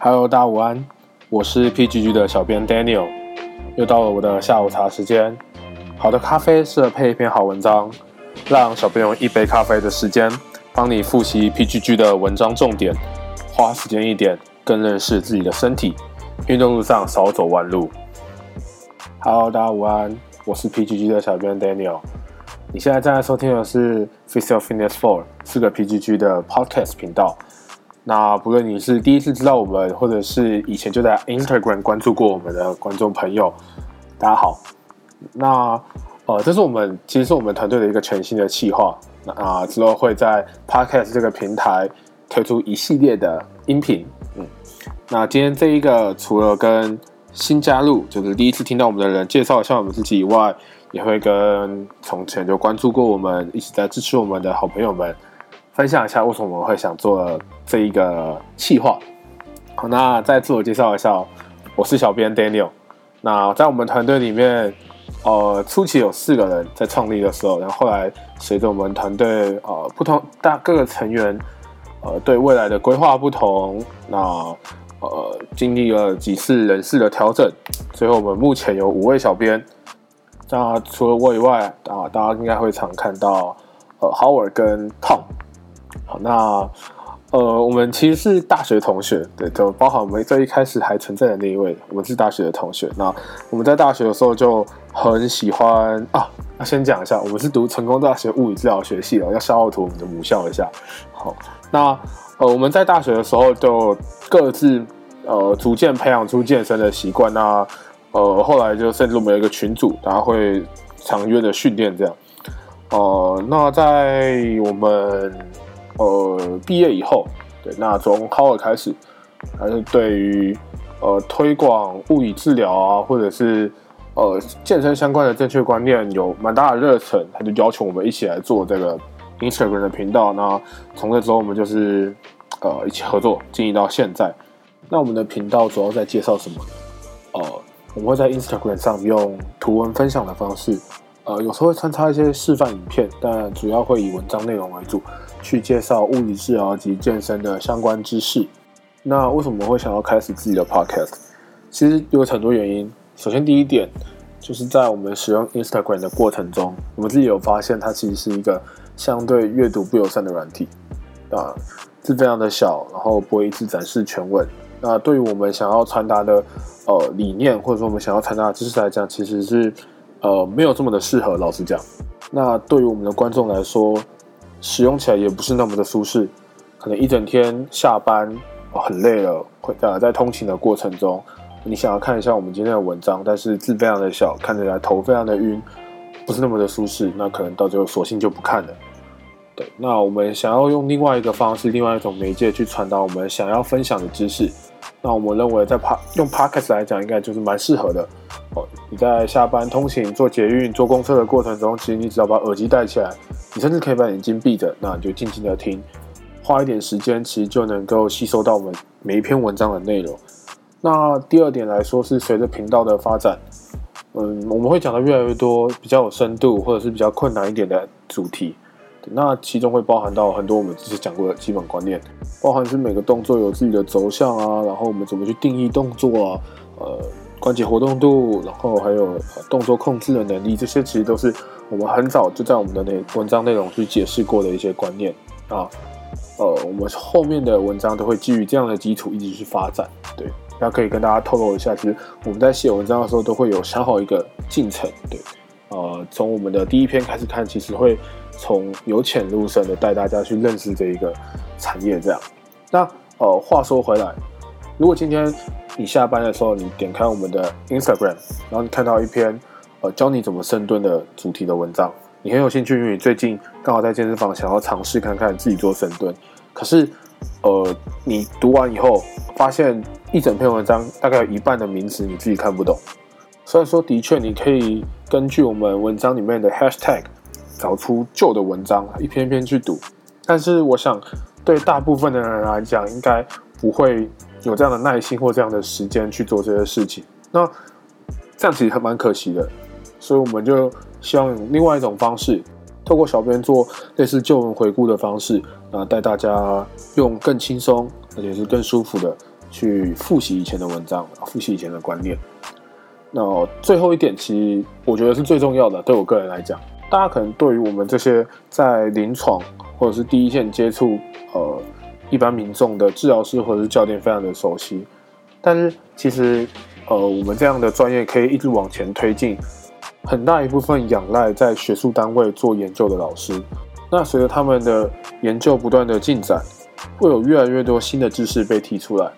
Hello，大家午安，我是 PGG 的小编 Daniel，又到了我的下午茶时间。好的咖啡适合配一篇好文章，让小编用一杯咖啡的时间帮你复习 PGG 的文章重点，花时间一点，更认识自己的身体。运动路上少走弯路。Hello，大家午安，我是 PGG 的小编 Daniel。你现在正在收听的是 Physical Fitness Four，四个 PGG 的 Podcast 频道。那不论你是第一次知道我们，或者是以前就在 Instagram 关注过我们的观众朋友，大家好。那呃，这是我们其实是我们团队的一个全新的企划。那啊，之后会在 Podcast 这个平台推出一系列的音频。嗯，那今天这一个除了跟新加入，就是第一次听到我们的人介绍一下我们自己以外，也会跟从前就关注过我们、一直在支持我们的好朋友们分享一下为什么我会想做这一个企划。好，那再自我介绍一下，我是小编 Daniel。那在我们团队里面，呃，初期有四个人在创立的时候，然后后来随着我们团队呃不同大各个成员呃对未来的规划不同，那。呃，经历了几次人事的调整，最后我们目前有五位小编。那除了我以外啊，大家应该会常看到呃，Howard 跟 Tom。好，那呃，我们其实是大学同学，对，就包含我们最一开始还存在的那一位，我们是大学的同学。那我们在大学的时候就很喜欢啊，先讲一下，我们是读成功大学物理治疗学系的，要消耗图我们的母校一下。好，那。呃，我们在大学的时候就各自呃逐渐培养出健身的习惯，那呃后来就甚至我们有一个群组，大家会常约的训练这样。呃，那在我们呃毕业以后，对，那从 Howard 开始，还是对于呃推广物理治疗啊，或者是呃健身相关的正确观念有蛮大的热忱，他就要求我们一起来做这个。Instagram 的频道，那从那之后我们就是呃一起合作经营到现在。那我们的频道主要在介绍什么？呃，我们会在 Instagram 上用图文分享的方式，呃，有时候会穿插一些示范影片，但主要会以文章内容为主，去介绍物理治疗及健身的相关知识。那为什么会想要开始自己的 Podcast？其实有很多原因。首先第一点，就是在我们使用 Instagram 的过程中，我们自己有发现它其实是一个。相对阅读不友善的软体，啊，字非常的小，然后不会一次展示全文。那对于我们想要传达的呃理念，或者说我们想要传达的知识来讲，其实是呃没有这么的适合。老实讲，那对于我们的观众来说，使用起来也不是那么的舒适。可能一整天下班很累了，会呃在通勤的过程中，你想要看一下我们今天的文章，但是字非常的小，看起来头非常的晕，不是那么的舒适。那可能到最后索性就不看了。对，那我们想要用另外一个方式，另外一种媒介去传达我们想要分享的知识。那我们认为，在 p 用 podcast 来讲，应该就是蛮适合的。你在下班通勤、坐捷运、坐公车的过程中，其实你只要把耳机戴起来，你甚至可以把眼睛闭着，那你就静静的听，花一点时间，其实就能够吸收到我们每一篇文章的内容。那第二点来说，是随着频道的发展，嗯，我们会讲的越来越多比较有深度，或者是比较困难一点的主题。那其中会包含到很多我们之前讲过的基本观念，包含是每个动作有自己的轴向啊，然后我们怎么去定义动作啊，呃，关节活动度，然后还有动作控制的能力，这些其实都是我们很早就在我们的内文章内容去解释过的一些观念啊，呃，我们后面的文章都会基于这样的基础一直去发展，对，那可以跟大家透露一下，其实我们在写文章的时候都会有想好一个进程，对，呃，从我们的第一篇开始看，其实会。从由浅入深的带大家去认识这一个产业，这样。那呃，话说回来，如果今天你下班的时候，你点开我们的 Instagram，然后你看到一篇呃教你怎么深蹲的主题的文章，你很有兴趣，因为你最近刚好在健身房想要尝试看看自己做深蹲。可是呃，你读完以后发现一整篇文章大概有一半的名词你自己看不懂。虽然说的确你可以根据我们文章里面的 Hashtag。找出旧的文章，一篇一篇去读。但是我想，对大部分的人来讲，应该不会有这样的耐心或这样的时间去做这些事情。那这样其实还蛮可惜的。所以我们就希望用另外一种方式，透过小编做类似旧文回顾的方式，啊，带大家用更轻松而且是更舒服的去复习以前的文章，复习以前的观念。那最后一点，其实我觉得是最重要的，对我个人来讲，大家可能对于我们这些在临床或者是第一线接触呃一般民众的治疗师或者是教练非常的熟悉，但是其实呃我们这样的专业可以一直往前推进，很大一部分仰赖在学术单位做研究的老师。那随着他们的研究不断的进展，会有越来越多新的知识被提出来，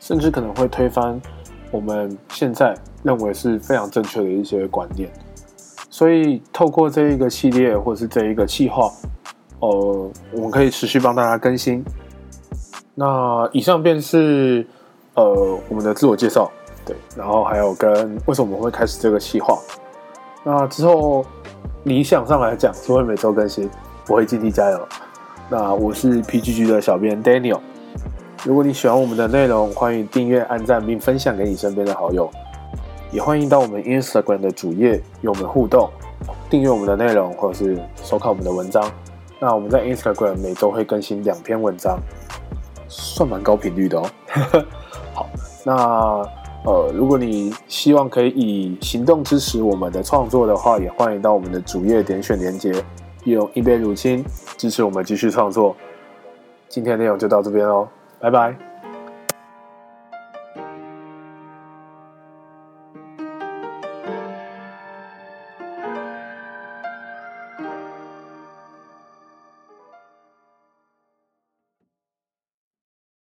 甚至可能会推翻我们现在认为是非常正确的一些观念。所以透过这一个系列或是这一个计划，呃，我们可以持续帮大家更新。那以上便是呃我们的自我介绍，对，然后还有跟为什么我们会开始这个计划。那之后理想上来讲，就会每周更新。我会尽力加油。那我是 PGG 的小编 Daniel。如果你喜欢我们的内容，欢迎订阅、按赞并分享给你身边的好友。也欢迎到我们 Instagram 的主页与我们互动，订阅我们的内容或者是收看我们的文章。那我们在 Instagram 每周会更新两篇文章，算蛮高频率的哦。好，那呃，如果你希望可以以行动支持我们的创作的话，也欢迎到我们的主页点选连接。用一杯乳清支持我们继续创作。今天内容就到这边喽，拜拜。